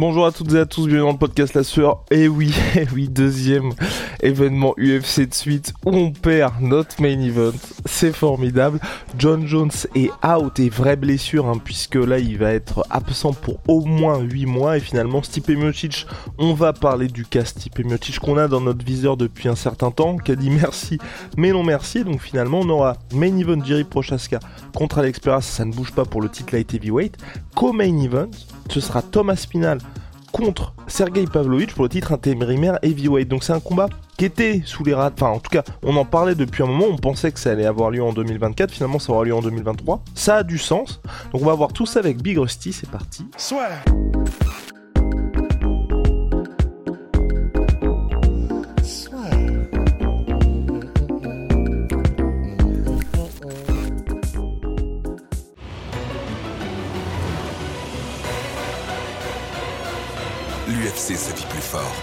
Bonjour à toutes et à tous, bienvenue dans le podcast La Sueur. Et eh oui, eh oui, deuxième événement UFC de suite où on perd notre main event. C'est formidable. John Jones est out et vraie blessure, hein, puisque là il va être absent pour au moins 8 mois. Et finalement, Stipe Miocic, on va parler du cas Stipe Miocic qu'on a dans notre viseur depuis un certain temps, qui a dit merci, mais non merci. Donc finalement, on aura main event Jerry Prochaska contre Alex Pereira, ça ne bouge pas pour le titre light heavyweight. Co-main event, ce sera Thomas Spinal contre Sergei Pavlovich pour le titre intérimaire heavyweight. Donc c'est un combat qui était sous les rats. Enfin, en tout cas, on en parlait depuis un moment. On pensait que ça allait avoir lieu en 2024. Finalement, ça aura lieu en 2023. Ça a du sens. Donc on va voir tout ça avec Big Rusty. C'est parti. Soit. Sa vie plus fort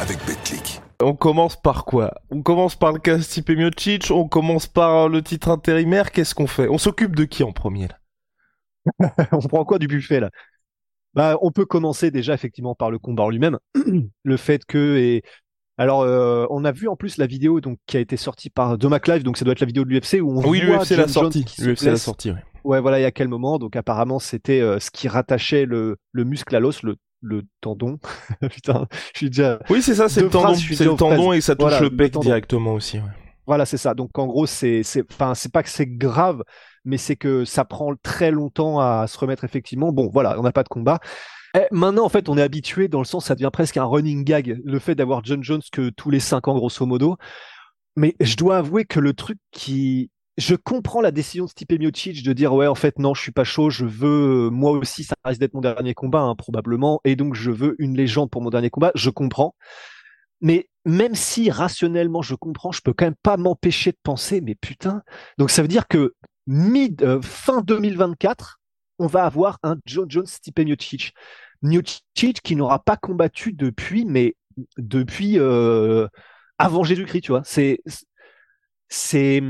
avec BetClick. On commence par quoi? On commence par le cas Stipe Miocic, on commence par le titre intérimaire, qu'est-ce qu'on fait? On s'occupe de qui en premier là? On prend quoi du buffet là? Bah, on peut commencer déjà effectivement par le combat en lui-même. le fait que et alors euh, on a vu en plus la vidéo donc qui a été sortie par The Live, donc ça doit être la vidéo de l'UFC où on oui, l'UFC l'a sortie. L'UFC l'a sortie. Ouais. ouais. voilà, et à quel moment? Donc apparemment c'était euh, ce qui rattachait le, le muscle à l'os, le le tendon. Putain, je suis déjà. Oui, c'est ça, c'est le tendon. C'est le tendon et ça touche le bec directement aussi. Voilà, c'est ça. Donc en gros, c'est, c'est, enfin, c'est pas que c'est grave, mais c'est que ça prend très longtemps à se remettre effectivement. Bon, voilà, on n'a pas de combat. Eh, maintenant, en fait, on est habitué dans le sens, ça devient presque un running gag, le fait d'avoir John Jones que tous les cinq ans, grosso modo. Mais je dois avouer que le truc qui, je comprends la décision de Stipe Miocic de dire ouais en fait non je suis pas chaud je veux moi aussi ça risque d'être mon dernier combat hein, probablement et donc je veux une légende pour mon dernier combat je comprends. Mais même si rationnellement je comprends je peux quand même pas m'empêcher de penser mais putain. Donc ça veut dire que mid euh, fin 2024 on va avoir un John Jones Stipe Miocic. Miocic qui n'aura pas combattu depuis mais depuis euh, avant Jésus-Christ tu vois. C'est c'est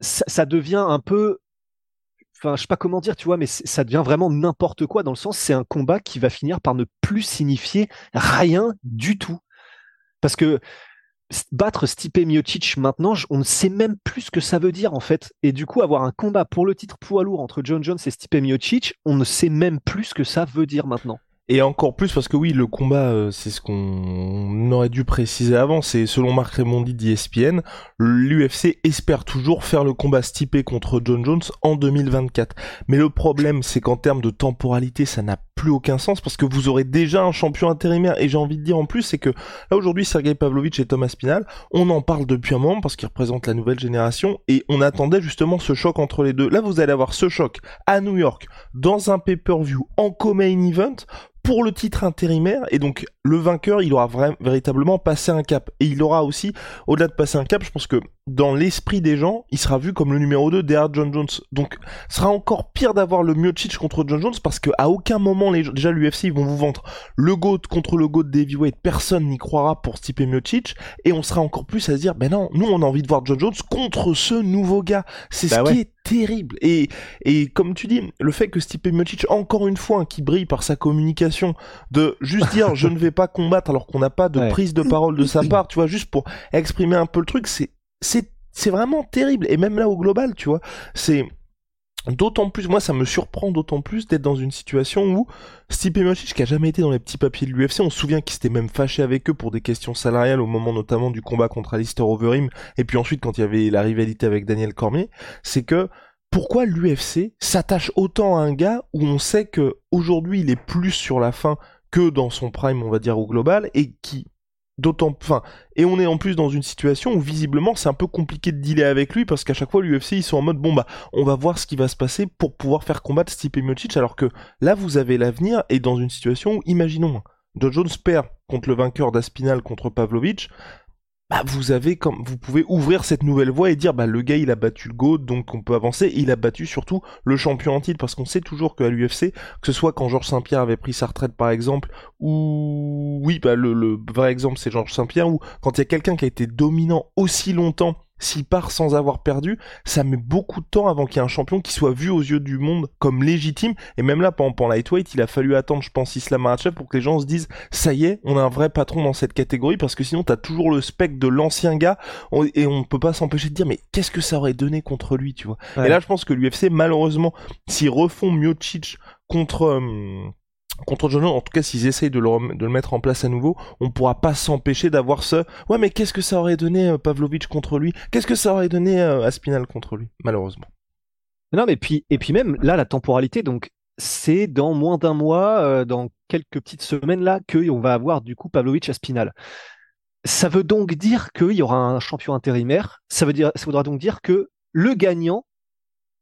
ça, devient un peu enfin je sais pas comment dire tu vois mais ça devient vraiment n'importe quoi dans le sens c'est un combat qui va finir par ne plus signifier rien du tout. Parce que battre Stipe Miocic maintenant on ne sait même plus ce que ça veut dire en fait. Et du coup avoir un combat pour le titre poids lourd entre John Jones et Stipe Miocic on ne sait même plus ce que ça veut dire maintenant et encore plus parce que oui, le combat, euh, c'est ce qu'on aurait dû préciser avant. C'est selon Marc Raimondi d'ESPN, l'UFC espère toujours faire le combat stipé contre John Jones en 2024. Mais le problème, c'est qu'en termes de temporalité, ça n'a plus aucun sens parce que vous aurez déjà un champion intérimaire. Et j'ai envie de dire en plus, c'est que là aujourd'hui, Sergei Pavlovich et Thomas Spinal, on en parle depuis un moment parce qu'ils représentent la nouvelle génération et on attendait justement ce choc entre les deux. Là, vous allez avoir ce choc à New York dans un pay-per-view en co-main event pour le titre intérimaire et donc le vainqueur il aura véritablement passé un cap. Et il aura aussi au-delà de passer un cap je pense que dans l'esprit des gens il sera vu comme le numéro 2 derrière John Jones. Donc ce sera encore pire d'avoir le Miocic contre John Jones parce que à aucun moment les, déjà l'UFC ils vont vous vendre le GOAT contre le GOAT d'Heavyweight personne n'y croira pour Stipe Miocic. Et on sera encore plus à se dire ben non nous on a envie de voir John Jones contre ce nouveau gars. C'est bah ce qui est terrible. Et, et comme tu dis, le fait que Stipe Miocic, encore une fois, qui brille par sa communication, de juste dire je ne vais pas combattre alors qu'on n'a pas de prise de parole de sa part, tu vois, juste pour exprimer un peu le truc, c'est, c'est, c'est vraiment terrible. Et même là, au global, tu vois, c'est, D'autant plus, moi ça me surprend d'autant plus d'être dans une situation où Stipe Miocic, qui a jamais été dans les petits papiers de l'UFC, on se souvient qu'il s'était même fâché avec eux pour des questions salariales au moment notamment du combat contre Alistair Overeem, et puis ensuite quand il y avait la rivalité avec Daniel Cormier, c'est que pourquoi l'UFC s'attache autant à un gars où on sait que aujourd'hui il est plus sur la fin que dans son prime, on va dire au global, et qui D'autant, enfin, et on est en plus dans une situation où visiblement c'est un peu compliqué de dealer avec lui parce qu'à chaque fois l'UFC ils sont en mode bon bah on va voir ce qui va se passer pour pouvoir faire combattre Stipe Miocic alors que là vous avez l'avenir et dans une situation où imaginons John Jones perd contre le vainqueur d'Aspinal contre Pavlovich, bah, vous avez comme vous pouvez ouvrir cette nouvelle voie et dire bah le gars il a battu le GOAT donc on peut avancer. Il a battu surtout le champion en titre parce qu'on sait toujours qu'à l'UFC que ce soit quand Georges Saint-Pierre avait pris sa retraite par exemple ou oui bah le, le vrai exemple c'est Georges Saint-Pierre ou quand il y a quelqu'un qui a été dominant aussi longtemps s'il part sans avoir perdu, ça met beaucoup de temps avant qu'il y ait un champion qui soit vu aux yeux du monde comme légitime. Et même là, pendant, pendant lightweight, il a fallu attendre, je pense, Islam Makhachev pour que les gens se disent, ça y est, on a un vrai patron dans cette catégorie, parce que sinon, t'as toujours le spectre de l'ancien gars, et on peut pas s'empêcher de dire, mais qu'est-ce que ça aurait donné contre lui, tu vois? Et là, je pense que l'UFC, malheureusement, s'ils refont Miocic contre... Euh, contre John en tout cas s'ils essayent de le, de le, mettre en place à nouveau, on pourra pas s'empêcher d'avoir ce ouais mais qu'est-ce que ça aurait donné euh, Pavlovich contre lui? Qu'est-ce que ça aurait donné euh, Aspinal contre lui? Malheureusement. Non mais puis et puis même là la temporalité donc c'est dans moins d'un mois, euh, dans quelques petites semaines là qu'on va avoir du coup Pavlovich Aspinal. Ça veut donc dire qu'il y aura un champion intérimaire. Ça veut dire ça voudra donc dire que le gagnant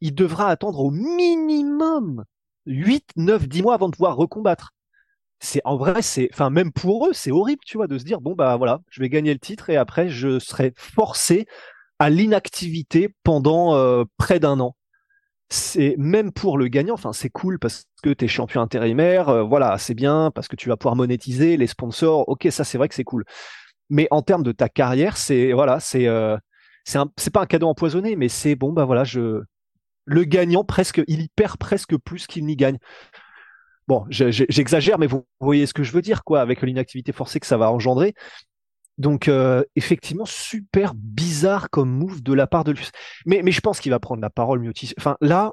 il devra attendre au minimum 8, 9, 10 mois avant de pouvoir recombattre. C'est en vrai, c'est, enfin même pour eux, c'est horrible, tu vois, de se dire bon bah voilà, je vais gagner le titre et après je serai forcé à l'inactivité pendant euh, près d'un an. C'est même pour le gagnant, enfin c'est cool parce que tu es champion intérimaire, euh, voilà, c'est bien parce que tu vas pouvoir monétiser les sponsors. Ok, ça c'est vrai que c'est cool. Mais en termes de ta carrière, c'est voilà, c'est euh, c'est pas un cadeau empoisonné, mais c'est bon bah voilà, je le gagnant presque, il y perd presque plus qu'il n'y gagne. Bon, j'exagère, mais vous voyez ce que je veux dire, quoi, avec l'inactivité forcée que ça va engendrer. Donc, euh, effectivement, super bizarre comme move de la part de lui. Mais, mais je pense qu'il va prendre la parole, Miotis. Enfin, là,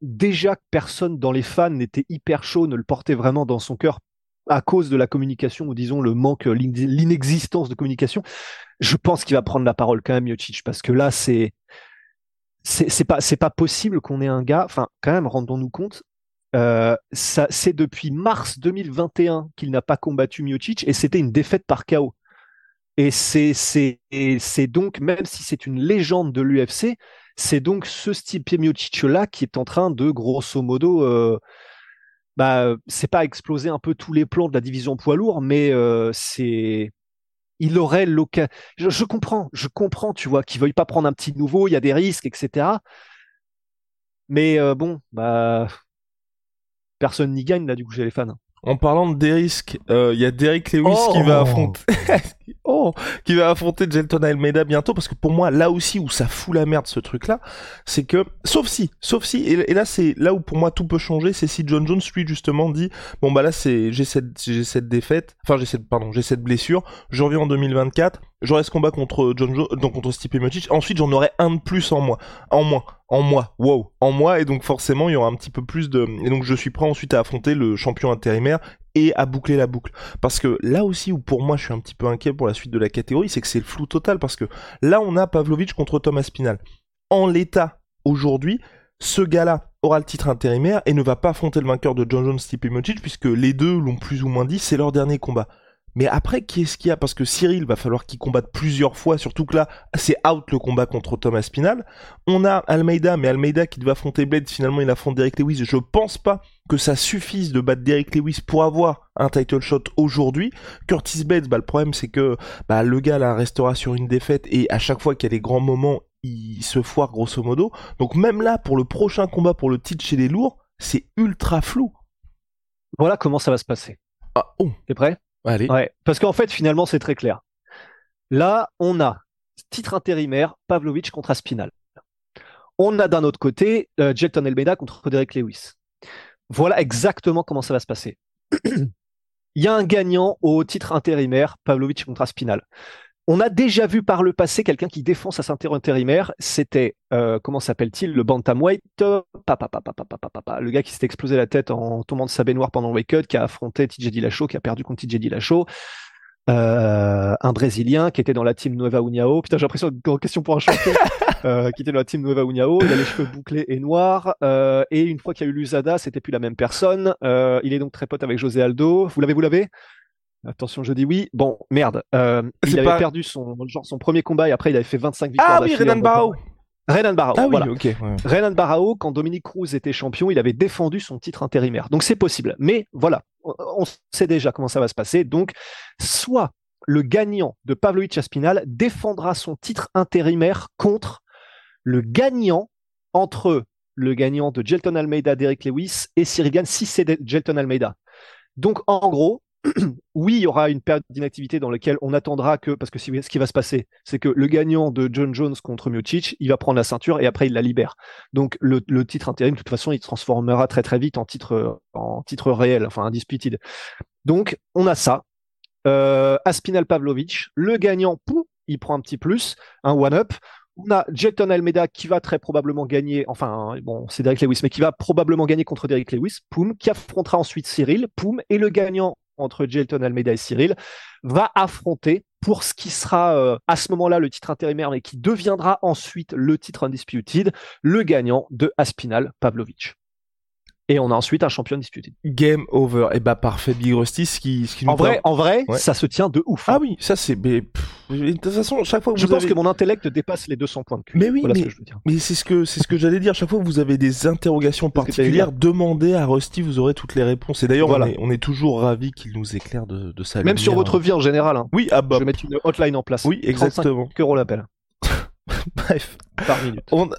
déjà que personne dans les fans n'était hyper chaud, ne le portait vraiment dans son cœur à cause de la communication, ou disons le manque, l'inexistence de communication, je pense qu'il va prendre la parole quand même, Miocic, parce que là, c'est c'est pas c'est pas possible qu'on ait un gars. Enfin, quand même, rendons-nous compte. Euh, c'est depuis mars 2021 qu'il n'a pas combattu Miocic et c'était une défaite par KO. Et c'est c'est c'est donc même si c'est une légende de l'UFC, c'est donc ce Stipe Miocic là qui est en train de grosso modo euh, bah c'est pas exploser un peu tous les plans de la division poids lourd, mais euh, c'est il aurait l'occasion. Je, comprends, je comprends, tu vois, qu'il veuille pas prendre un petit nouveau, il y a des risques, etc. Mais euh, bon, bah personne n'y gagne là du coup chez les fans. En parlant de des risques, euh, il y a Derek Lewis qui va oh. affronter, oh, qui va affronter Jelton Almeida bientôt parce que pour moi là aussi où ça fout la merde ce truc là, c'est que sauf si, sauf si et, là c'est là où pour moi tout peut changer, c'est si John Jones lui justement dit bon bah là c'est j'ai cette j'ai cette défaite, enfin j'ai cette pardon j'ai cette blessure, je reviens en 2024, j'aurai ce combat contre John Jones, donc contre Stipe Miocic, ensuite j'en aurai un de plus en moi, en moins en moi, wow, en moi, et donc forcément il y aura un petit peu plus de, et donc je suis prêt ensuite à affronter le champion intérimaire et à boucler la boucle. Parce que là aussi où pour moi je suis un petit peu inquiet pour la suite de la catégorie, c'est que c'est le flou total, parce que là on a Pavlovich contre Thomas Spinal. En l'état aujourd'hui, ce gars-là aura le titre intérimaire et ne va pas affronter le vainqueur de John Jones Stipe Miocic puisque les deux l'ont plus ou moins dit, c'est leur dernier combat. Mais après, qui est-ce qu'il y a? Parce que Cyril va falloir qu'il combatte plusieurs fois, surtout que là, c'est out le combat contre Thomas Spinal. On a Almeida, mais Almeida qui devait affronter Blade, finalement il affronte Derek Lewis. Je pense pas que ça suffise de battre Derek Lewis pour avoir un title shot aujourd'hui. Curtis Blades, bah, le problème c'est que bah, le gars là restera sur une défaite et à chaque fois qu'il y a des grands moments, il se foire grosso modo. Donc même là, pour le prochain combat pour le titre chez les lourds, c'est ultra flou. Voilà comment ça va se passer. Ah, oh. T'es prêt? Ouais, parce qu'en fait, finalement, c'est très clair. Là, on a titre intérimaire, Pavlovich contre Aspinal. On a d'un autre côté euh, Jelton contre Derek Lewis. Voilà exactement comment ça va se passer. Il y a un gagnant au titre intérimaire, Pavlovich contre Aspinal. On a déjà vu par le passé quelqu'un qui défend sa ceinture intérimaire. C'était, euh, comment s'appelle-t-il, le bantamweight, papa, papa, papa, papa, le gars qui s'est explosé la tête en tombant de sa baignoire pendant le wake-up, qui a affronté TJ Dillashaw, qui a perdu contre TJ Dillashaw. Euh, un Brésilien qui était dans la team Nueva Uniao. Putain, j'ai l'impression de question pour un champion. euh, qui était dans la team Nueva Uniao. Il a les cheveux bouclés et noirs. Euh, et une fois qu'il y a eu l'USADA, c'était plus la même personne. Il est donc très pote avec José Aldo. Vous l'avez, vous l'avez? Attention, je dis oui. Bon, merde. Euh, il avait pas- perdu son, genre, son premier combat et après il avait fait 25 victoires. Ah oui, Renan combat. Renan Barao. Ah oui, voilà. ok. ouais. Renan Barao, quand Dominique Cruz était champion, il avait défendu son titre intérimaire. Donc c'est possible. Mais voilà, on- sait déjà comment ça va se passer. Donc, soit le gagnant de Pavlovich Aspinal défendra son titre intérimaire contre le gagnant entre le gagnant de Jelton Almeida, Derek Lewis et Cyril Gann, si c'est Jelton Almeida. Donc en gros, oui, il y aura une période d'inactivité dans laquelle on attendra que, parce que ce qui va se passer, c'est que le gagnant de John Jones contre Miocic, il va prendre la ceinture et après il la libère. Donc le, titre intérim, de toute façon, il se transformera très très vite en titre, en titre réel, enfin undisputed. Donc on a ça. Euh, Aspinal Pavlovich, le gagnant, il prend un petit plus, un one-up. On a Jelton Almeida qui va très probablement gagner, enfin bon, c'est Derek Lewis, mais qui va probablement gagner contre Derek Lewis, qui affrontera ensuite Cyril, poum, et le gagnant entre Jelton Almeida et Cyril va affronter pour ce qui sera euh, à ce moment-là le titre intérimaire, mais qui deviendra ensuite le titre undisputed, le gagnant de Aspinal Pavlovich. Et on a ensuite un champion disputed. Game over. Et bah parfait, Big Rusty, ce qui, ce qui nous En vrai, en vrai, Ouais. ça se tient de ouf. Ah oui, ça c'est. mais, De toute façon, chaque fois que je vous pense avez- que mon intellect dépasse les 200 points de QI. Mais oui, voilà mais- ce que. Mais c'est ce que c'est ce que j'allais dire. Chaque fois que vous avez des interrogations que particulières, demandez à Rusty, vous aurez toutes les réponses. Et d'ailleurs, Voilà. on, est, on est toujours ravis qu'il nous éclaire de, de sa Même sur votre vie en général. hein. Oui, ah bah Je vais mettre une hotline en place. oui, 35 exactement. euros l'appel Bref, par minute. on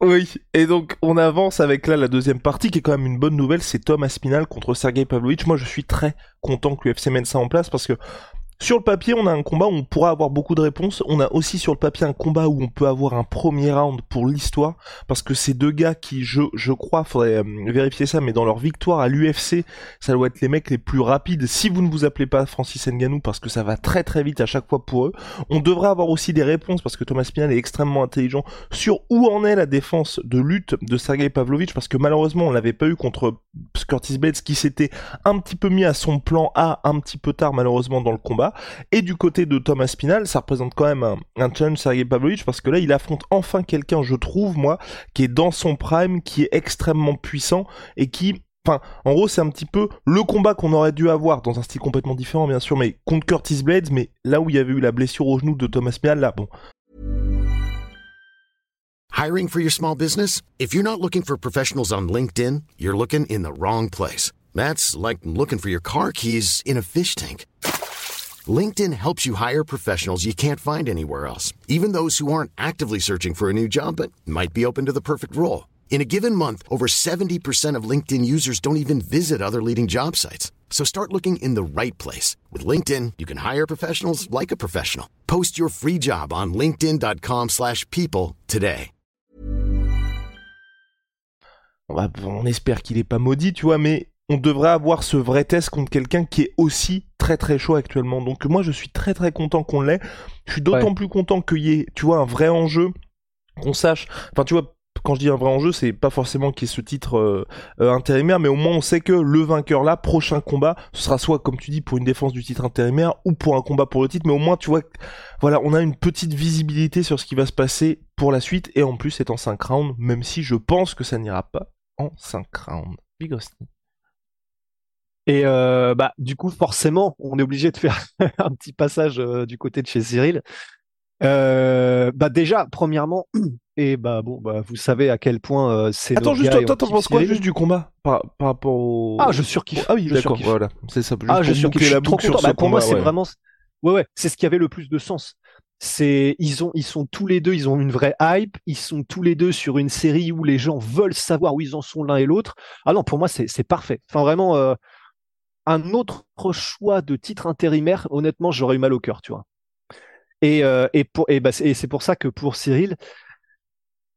oui, et donc on avance avec là la deuxième partie qui est quand même une bonne nouvelle, c'est Tom Aspinal contre Sergei Pavlovich. Moi, je suis très content que l'UFC mette ça en place parce que sur le papier, on a un combat où on pourra avoir beaucoup de réponses. On a aussi sur le papier un combat où on peut avoir un premier round pour l'histoire, parce que ces deux gars qui, je, je crois, faudrait euh, vérifier ça, mais dans leur victoire à l'UFC, ça doit être les mecs les plus rapides. Si vous ne vous appelez pas Francis Ngannou, parce que ça va très très vite à chaque fois pour eux, on devrait avoir aussi des réponses, parce que Thomas Pinal est extrêmement intelligent, sur où en est la défense de lutte de Sergei Pavlovich, parce que malheureusement on l'avait pas eu contre Curtis Blades, qui s'était un petit peu mis à son plan A un petit peu tard malheureusement dans le combat. Et du côté de Thomas Pinal, ça représente quand même un, un challenge Sergei Pavlovich parce que là, il affronte enfin quelqu'un, je trouve, moi, qui est dans son prime, qui est extrêmement puissant et qui, enfin, en gros, c'est un petit peu le combat qu'on aurait dû avoir dans un style complètement différent, bien sûr, mais contre Curtis Blades, mais là où il y avait eu la blessure au genou de Thomas Pinal, là, bon, Hiring for your small business? If you're not looking for professionals on LinkedIn, you're looking in the wrong place. That's like looking for your car keys in a fish tank. LinkedIn helps you hire professionals you can't find anywhere else, even those who aren't actively searching for a new job but might be open to the perfect role. In a given month, over 70% of LinkedIn users don't even visit other leading job sites. So start looking in the right place. With LinkedIn, you can hire professionals like a professional. Post your free job on linkedin.com/people slash people today. on, va- on espère qu'il est pas maudit, tu vois, mais on devrait avoir ce vrai test contre quelqu'un qui est aussi très très chaud actuellement. Donc moi je suis très très content qu'on l'ait. Je suis d'autant Ouais. plus content qu'il y ait, tu vois, un vrai enjeu, qu'on sache. Enfin tu vois, quand je dis un vrai enjeu, c'est pas forcément qu'il y ait ce titre euh, euh, intérimaire, mais au moins on sait que le vainqueur là, prochain combat, ce sera soit comme tu dis pour une défense du titre intérimaire ou pour un combat pour le titre, mais au moins tu vois, voilà, on a une petite visibilité sur ce qui va se passer pour la suite et en plus c'est en 5 rounds, même si je pense que ça n'ira pas en 5 rounds. Big Rusty. Et euh, bah, du coup, forcément, on est obligé de faire un petit passage euh, du côté de chez Cyril. Euh, bah déjà, premièrement, et bah bon, bah vous savez à quel point euh, c'est. Attends, juste, on t'en penses quoi juste du combat par, par rapport au. Ah, je surkiffe. Ah oui, Je d'accord, surkiffe. voilà. C'est ça. juste Ah, je suis boucler je la suis trop content. Bah, pour moi, combat, c'est ouais. vraiment, ouais, ouais, c'est ce qui avait le plus de sens. C'est, ils ont, ils sont tous les deux, ils ont une vraie hype. Ils sont tous les deux sur une série où les gens veulent savoir où ils en sont l'un et l'autre. Ah non, pour moi, c'est, c'est parfait. Enfin, vraiment, euh, un autre choix de titre intérimaire, honnêtement, j'aurais eu mal au cœur, tu vois. Et, euh, et, pour, et, bah, c'est, et c'est pour ça que pour Cyril,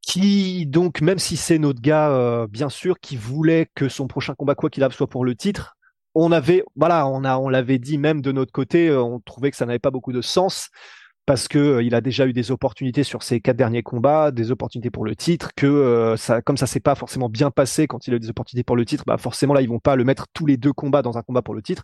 qui donc, même si c'est notre gars, euh, bien sûr, qui voulait que son prochain combat, quoi qu'il arrive, soit pour le titre, on avait, voilà, on a, on l'avait dit même de notre côté, euh, on trouvait que ça n'avait pas beaucoup de sens parce que euh, il a déjà eu des opportunités sur ses quatre derniers combats, des opportunités pour le titre, que euh, ça, comme ça s'est pas forcément bien passé quand il a eu des opportunités pour le titre, bah forcément là ils vont pas le mettre tous les deux combats dans un combat pour le titre.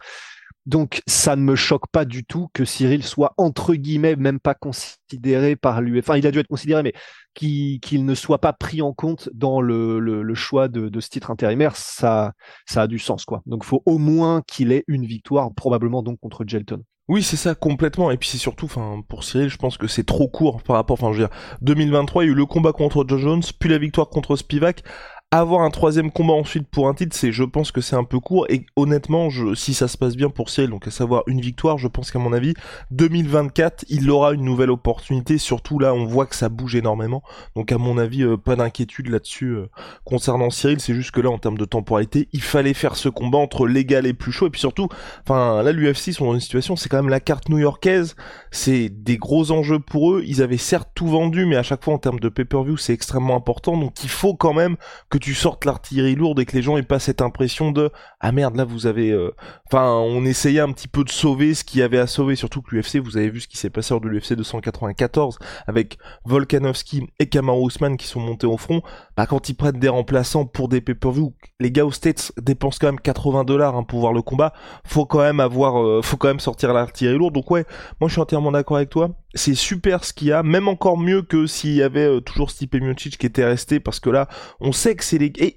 Donc ça ne me choque pas du tout que Cyril soit entre guillemets même pas considéré par lui. Enfin, il a dû être considéré, mais qu'il ne soit pas pris en compte dans le, choix de, ce titre intérimaire, ça, ça a du sens quoi. Donc faut au moins qu'il ait une victoire, probablement donc contre Gelton. Oui, c'est ça complètement. Et puis c'est surtout, enfin, pour Cyril, je pense que c'est trop court par rapport. Enfin, je veux dire, 2023, il y a eu le combat contre Joe Jones, puis la victoire contre Spivak avoir un troisième combat ensuite pour un titre, c'est, je pense que c'est un peu court. Et honnêtement, je, si ça se passe bien pour Cyril, donc à savoir une victoire, je pense qu'à mon avis, 2024, il aura une nouvelle opportunité. Surtout là, on voit que ça bouge énormément. Donc à mon avis, euh, pas d'inquiétude là-dessus euh, concernant Cyril. C'est juste que là, en termes de temporalité, il fallait faire ce combat entre l'égal et plus chaud. Et puis surtout, enfin là, l'UFC sont dans une situation, c'est quand même la carte new-yorkaise. C'est des gros enjeux pour eux. Ils avaient certes tout vendu, mais à chaque fois en termes de pay-per-view, c'est extrêmement important. Donc il faut quand même que tu sortes l'artillerie lourde et que les gens aient pas cette impression de ah merde là vous avez euh, enfin on essayait un petit peu de sauver ce qu'il y avait à sauver surtout que l'UFC vous avez vu ce qui s'est passé lors de l'UFC 294 avec Volkanovski et Kamaru Usman qui sont montés au front. Bah quand ils prennent des remplaçants pour des pay-per-view les gars aux States dépensent quand même 80 dollars hein, pour voir le combat. Faut quand même avoir euh, faut quand même sortir l'artillerie lourde. Donc ouais moi je suis entièrement d'accord avec toi c'est super ce qu'il y a, même encore mieux que s'il y avait euh, toujours Stipe Miocic qui était resté, parce que là, on sait que c'est les... Et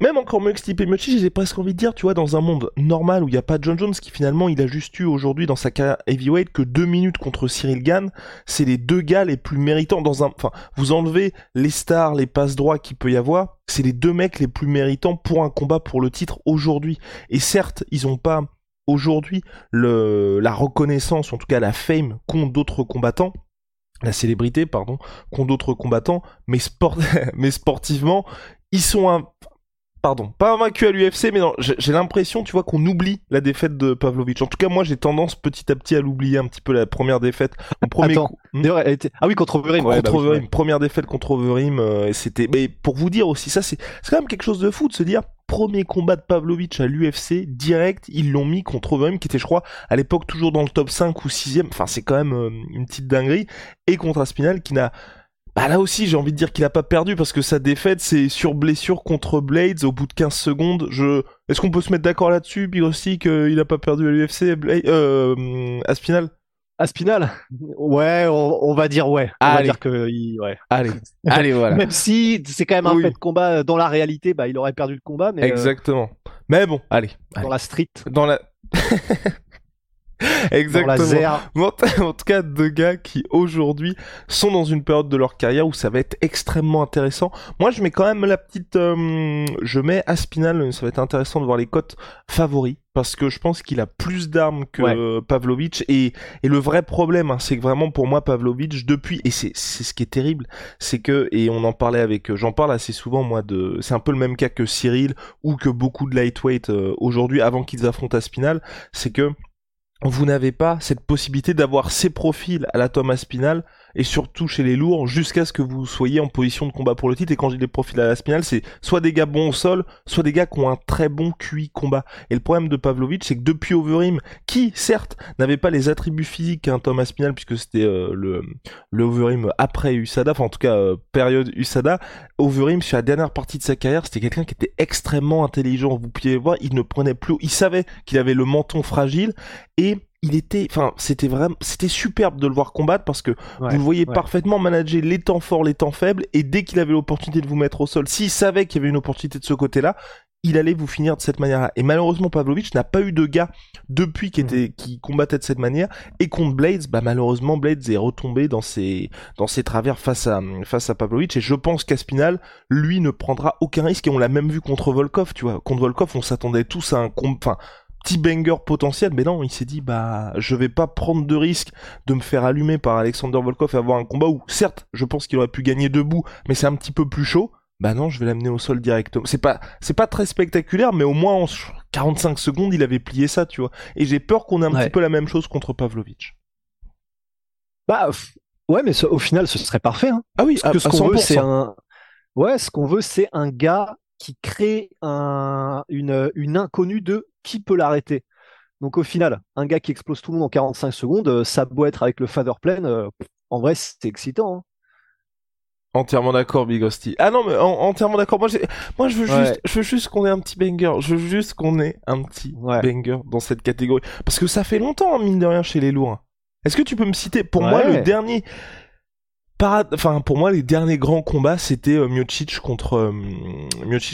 même encore mieux que Stipe Miocic, j'ai presque envie de dire, tu vois, dans un monde normal où il n'y a pas John Jones, qui finalement, il a juste eu aujourd'hui dans sa carrière heavyweight que deux minutes contre Cyril Gann, c'est les deux gars les plus méritants dans un... Enfin, vous enlevez les stars, les passes droits qu'il peut y avoir, c'est les deux mecs les plus méritants pour un combat pour le titre aujourd'hui. Et certes, ils ont pas aujourd'hui la reconnaissance, en tout cas la fame, qu'ont d'autres combattants, la célébrité, pardon, qu'ont d'autres combattants, mais, sport mais sportivement, ils sont un, pardon, pas vaincu à l'UFC, mais non, j'ai l'impression, tu vois, qu'on oublie la défaite de Pavlovich. En tout cas, moi, j'ai tendance petit à petit à l'oublier un petit peu la première défaite. Mon premier Attends, hmm ah oui, contre Overeem. Contre bah Overeem, première défaite contre Overeem, euh, c'était, mais pour vous dire aussi, ça, c'est, c'est quand même quelque chose de fou de se dire, premier combat de Pavlovich à l'UFC, direct, ils l'ont mis contre Overeem, qui était, je crois, à l'époque toujours dans le top 5 ou 6ème. Enfin, c'est quand même euh, une petite dinguerie. Et contre Aspinal, qui n'a bah là aussi, j'ai envie de dire qu'il a pas perdu parce que sa défaite, c'est sur blessure contre Blades au bout de 15 secondes. Je, est-ce qu'on peut se mettre d'accord là-dessus, Big aussi, qu'il a pas perdu à l'UFC, euh, Aspinal Aspinal Ouais, on, va dire ouais. On va dire que ouais. Allez, allez voilà. Même si c'est quand même un fait de combat dans la réalité, bah il aurait perdu le combat, mais euh, exactement. Mais bon, allez. Dans la street. Dans la. Exactement. En, tout cas, deux gars qui aujourd'hui sont dans une période de leur carrière où ça va être extrêmement intéressant. Moi, je mets quand même la petite, euh, je mets Aspinal. Ça va être intéressant de voir les cotes favoris parce que je pense qu'il a plus d'armes que Pavlovich et, et le vrai problème, hein, c'est que vraiment pour moi Pavlovich depuis et c'est c'est ce qui est terrible, c'est que et on en parlait avec, j'en parle assez souvent moi de, c'est un peu le même cas que Cyril ou que beaucoup de lightweight euh, aujourd'hui avant qu'ils affrontent Aspinal, c'est que vous n'avez pas cette possibilité d'avoir ces profils à la Thomas et surtout chez les lourds jusqu'à ce que vous soyez en position de combat pour le titre. Et quand j'ai des profils à la Spinal c'est soit des gars bons au sol soit des gars qui ont un très bon QI combat. Et le problème de Pavlovich c'est que depuis Overeem qui certes n'avait pas les attributs physiques qu'un Thomas Spinal puisque c'était euh, le le après USADA enfin en tout cas euh, période USADA Overeem sur la dernière partie de sa carrière c'était quelqu'un qui était extrêmement intelligent. Vous pouvez voir il ne prenait plus il savait qu'il avait le menton fragile et il était, enfin, c'était vraiment, c'était superbe de le voir combattre parce que vous le voyez parfaitement manager les temps forts, les temps faibles, et dès qu'il avait l'opportunité de vous mettre au sol, s'il savait qu'il y avait une opportunité de ce côté-là, il allait vous finir de cette manière-là. Et malheureusement, Pavlovich n'a pas eu de gars depuis qui était, qui combattait de cette manière. Et contre Blades, bah, malheureusement, Blades est retombé dans ses, dans ses travers face à, face à Pavlovich. Et je pense qu'Aspinal, lui, ne prendra aucun risque. Et on l'a même vu contre Volkov, tu vois. Contre Volkov, on s'attendait tous à un combat, enfin, petit banger potentiel, mais non, il s'est dit bah je vais pas prendre de risque de me faire allumer par Alexander Volkov et avoir un combat où certes je pense qu'il aurait pu gagner debout, mais c'est un petit peu plus chaud. Bah non, je vais l'amener au sol directement. C'est pas c'est pas très spectaculaire, mais au moins en 45 secondes il avait plié ça, tu vois. Et j'ai peur qu'on ait un petit peu la même chose contre Pavlovich. Bah ouais, mais au final ce serait parfait. Hein. Ah oui, Parce que ce qu'on veut c'est un ouais, ce qu'on veut c'est un gars qui crée un, une, une inconnue de qui peut l'arrêter? Donc au final, un gars qui explose tout le monde en 45 secondes, euh, ça doit être avec le father plan, euh, en vrai c'est excitant. Hein. Entièrement d'accord, Big Hostie. Ah non, mais entièrement d'accord. Moi, moi, je veux juste, je veux juste qu'on ait un petit banger. Je veux juste qu'on ait un petit banger dans cette catégorie. Parce que ça fait longtemps, mine de rien, chez les lourds. Est-ce que tu peux me citer, pour moi, le dernier, enfin pour moi les derniers grands combats c'était euh, Miocic contre euh,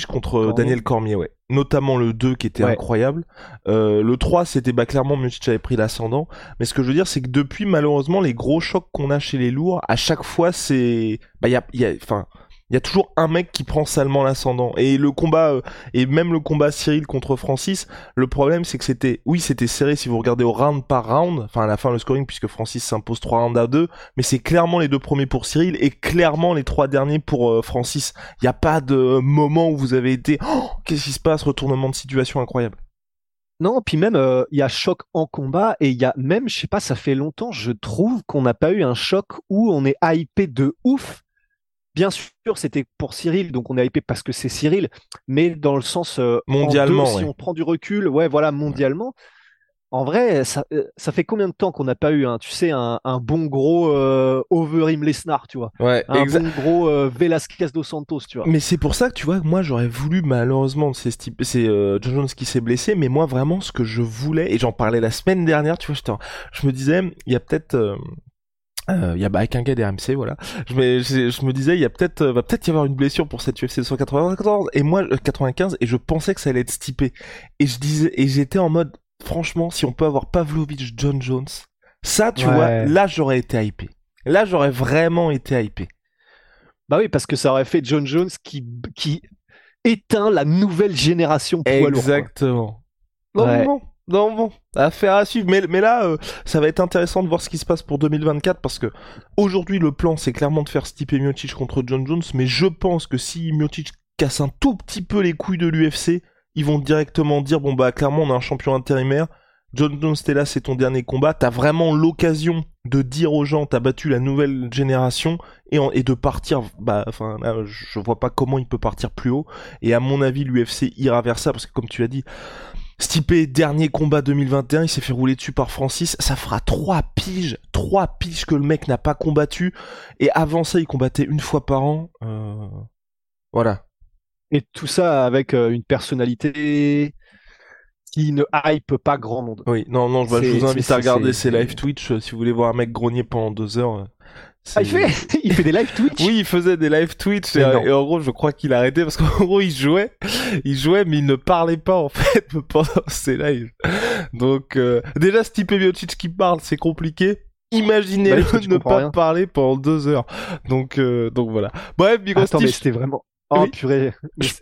contre euh, Daniel Cormier ouais. Notamment le 2 qui était incroyable. Euh, le 3 c'était bah clairement Miocic avait pris l'ascendant. Mais ce que je veux dire c'est que depuis malheureusement les gros chocs qu'on a chez les lourds à chaque fois c'est bah il y a y a enfin il y a toujours un mec qui prend salement l'ascendant. Et le combat, euh, et même le combat Cyril contre Francis, le problème c'est que c'était, oui c'était serré si vous regardez au round par round, enfin à la fin le scoring puisque Francis s'impose 3 rounds à 2, mais c'est clairement les deux premiers pour Cyril et clairement les trois derniers pour euh, Francis. Il n'y a pas de moment où vous avez été, oh, qu'est-ce qui se passe, retournement de situation incroyable. Non, puis même euh, il y a choc en combat et il y a même, je sais pas, ça fait longtemps, je trouve qu'on n'a pas eu un choc où on est hypé de ouf Bien sûr, c'était pour Cyril, donc on est hypé parce que c'est Cyril, mais dans le sens euh, mondialement, si on prend du recul, ouais, voilà, mondialement. En vrai, ça, euh, ça fait combien de temps qu'on n'a pas eu, un, tu sais, un, un bon gros euh, Overeem Lesnar, tu vois, ouais, un bon gros euh, Velasquez dos Santos, tu vois? Mais c'est pour ça que tu vois, moi j'aurais voulu, malheureusement, c'est c'est euh, John Jones qui s'est blessé, mais moi vraiment ce que je voulais, et j'en parlais la semaine dernière, tu vois, je me disais, il y a peut-être euh, il y a bah, avec un gars des RMC voilà. Je me, je, me disais il y a peut-être euh, va peut-être y avoir une blessure pour cette UFC 294 et moi 95 euh, et je pensais que ça allait être stippé et je disais et j'étais en mode franchement si on peut avoir Pavlovich John Jones ça tu vois là j'aurais été hypé. Là j'aurais vraiment été hypé. Bah oui parce que ça aurait fait John Jones qui qui éteint la nouvelle génération poids exactement. Non, non, bon, affaire à suivre. Mais, là, euh, ça va être intéressant de voir ce qui se passe pour 2024 parce que aujourd'hui, le plan, c'est clairement de faire Stipe Miocic contre John Jones. Mais je pense que si Miocic casse un tout petit peu les couilles de l'UFC, ils vont directement dire bon, bah, clairement, on a un champion intérimaire. John Jones, t'es là, c'est ton dernier combat. T'as vraiment l'occasion de dire aux gens, t'as battu la nouvelle génération et, de partir. Bah, enfin, je vois pas comment il peut partir plus haut. Et à mon avis, l'UFC ira vers ça parce que, comme tu l'as dit, Stipe, dernier combat 2021, il s'est fait rouler dessus par Francis. Ça fera trois piges, trois piges que le mec n'a pas combattu. Et avant ça, il combattait une fois par an. Euh, voilà. Et tout ça avec euh, une personnalité qui ne hype pas grand monde. Oui, non, non, je vous invite à regarder ses live Twitch euh, si vous voulez voir un mec grogner pendant deux heures. Ah, il fait, il fait des live Twitch. Oui, il faisait des live Twitch et, en gros, je crois qu'il a arrêté parce qu'en gros, il jouait, il jouait, mais il ne parlait pas en fait pendant ses lives. Donc euh, déjà, Stipe Miocic qui parle, c'est compliqué. Imaginez-le bah, ne pas parler pendant deux heures. Donc, euh, donc voilà. Bref, Big Attends, mais c'était vraiment. Oh purée.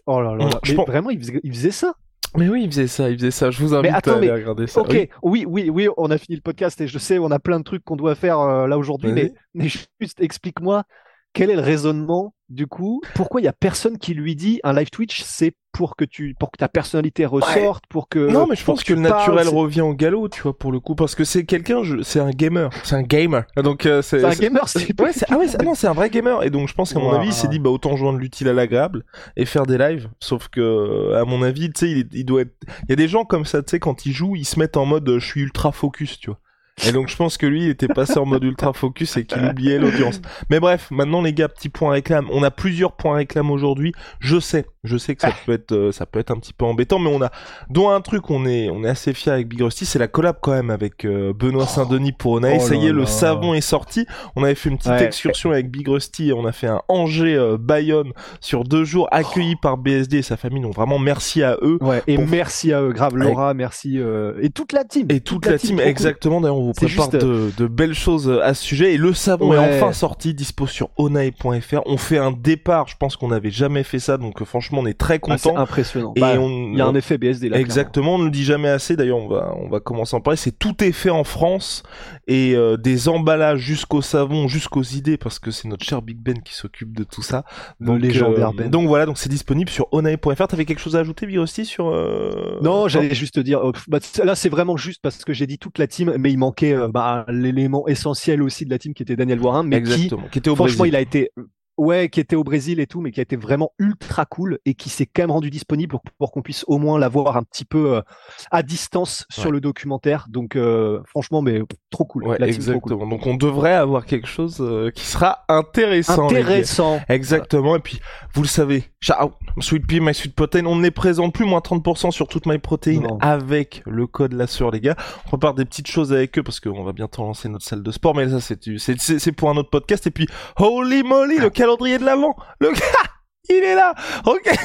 Oh là là. Mais vraiment, il faisait, il faisait ça. Mais oui, il faisait ça, il faisait ça. Je vous invite à aller regarder ça. Ok, oui. oui, oui, on a fini le podcast et je sais, on a plein de trucs qu'on doit faire euh, là aujourd'hui, mais, mais juste explique-moi quel est le raisonnement du coup? Pourquoi il y a personne qui lui dit un live Twitch, c'est pour que tu, pour que ta personnalité ressorte, pour que non, mais je pense que, le naturel revient au galop, tu vois, pour le coup, parce que c'est quelqu'un, c'est un gamer, c'est un gamer. Donc euh, c'est un gamer, c'est ouais, ah ouais, non, c'est un vrai gamer. Et donc je pense qu'à mon avis, il s'est dit bah autant joindre l'utile à l'agréable et faire des lives. Sauf que à mon avis, tu sais, il, il, doit être, il y a des gens comme ça, tu sais, quand ils jouent, ils se mettent en mode je suis ultra focus, tu vois. Et donc je pense que lui il était passé en mode ultra focus et qu'il oubliait l'audience. Mais bref, maintenant les gars, petit point réclame. On a plusieurs points réclame aujourd'hui. Je sais, je sais que ça peut être euh, ça peut être un petit peu embêtant, mais on a dont un truc on est on est assez fier avec Big Rusty, c'est la collab quand même avec euh, Benoît oh. Saint-Denis pour Onaï. Oh ça y est, le savon est sorti. On avait fait une petite excursion avec Big Rusty et on a fait un Angers euh, Bayonne sur deux jours accueilli par BSD et sa famille. Donc vraiment merci à eux. Ouais, et merci à eux, grave Laura, merci et toute la team. Et toute, la, team, exactement. D'ailleurs, vous prépare de, de, belles choses à ce sujet. Et le savon est enfin sorti, dispo sur onae.fr. On fait un départ, je pense qu'on n'avait jamais fait ça, donc euh, franchement on est très content. Ah, impressionnant. Et bah, il y a un effet BSD là. Exactement, on ne le dit jamais assez. D'ailleurs, on va on va commencer à en parler. C'est tout est fait en France et euh, des emballages jusqu'au savon, jusqu'aux idées, parce que c'est notre cher Big Ben qui s'occupe de tout ça. Donc, légendaire euh, Ben. Donc voilà, donc c'est disponible sur onae.fr. T'avais quelque chose à ajouter, Virosti, sur Non, j'allais juste dire. Bah, là, c'est vraiment juste parce que j'ai dit toute la team, mais il manquait bah, l'élément essentiel aussi de la team qui était Daniel Warren, mais qui, était au franchement, il a été Ouais, qui était au Brésil et tout, mais qui a été vraiment ultra cool et qui s'est quand même rendu disponible pour, pour qu'on puisse au moins la voir un petit peu euh, à distance sur le documentaire. Donc euh, franchement, mais trop cool. Ouais, La team, trop exactement. cool. Donc on devrait avoir quelque chose euh, qui sera intéressant. Intéressant. Exactement. Et puis, vous le savez, ciao, Sweet Pea, My Sweet Protein, on est présent plus moins 30% sur toute My Protein Non. avec le code la sueur, les gars. On prépare des petites choses avec eux parce qu'on va bientôt lancer notre salle de sport, mais ça, c'est, pour un autre podcast. Et puis, holy moly, le calendrier de l'avant. Le gars, il est là. Ok.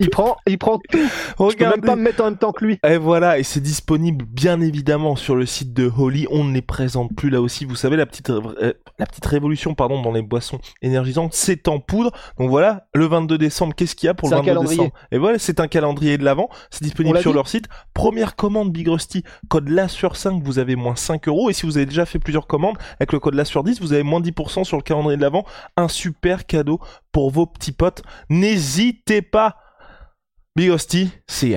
Il prend, il prend tout. Je peux Regardez. même pas me mettre en même temps que lui. Et voilà, et c'est disponible bien évidemment sur le site de Holly. On ne les présente plus là aussi. Vous savez, la petite, euh, la petite révolution pardon, dans les boissons énergisantes, c'est en poudre. Donc voilà, le 22 décembre, qu'est-ce qu'il y a pour le un 22 calendrier. décembre? Et voilà, c'est un calendrier de l'avant. C'est On disponible sur dit leur site. Première commande Big Rusty, code LA sur 5, vous avez moins 5 euros. Et si vous avez déjà fait plusieurs commandes, avec le code LA sur 10, vous avez moins 10% sur le calendrier de l'avant. Un super cadeau pour vos petits potes. N'hésitez pas. Big Rusty, c'est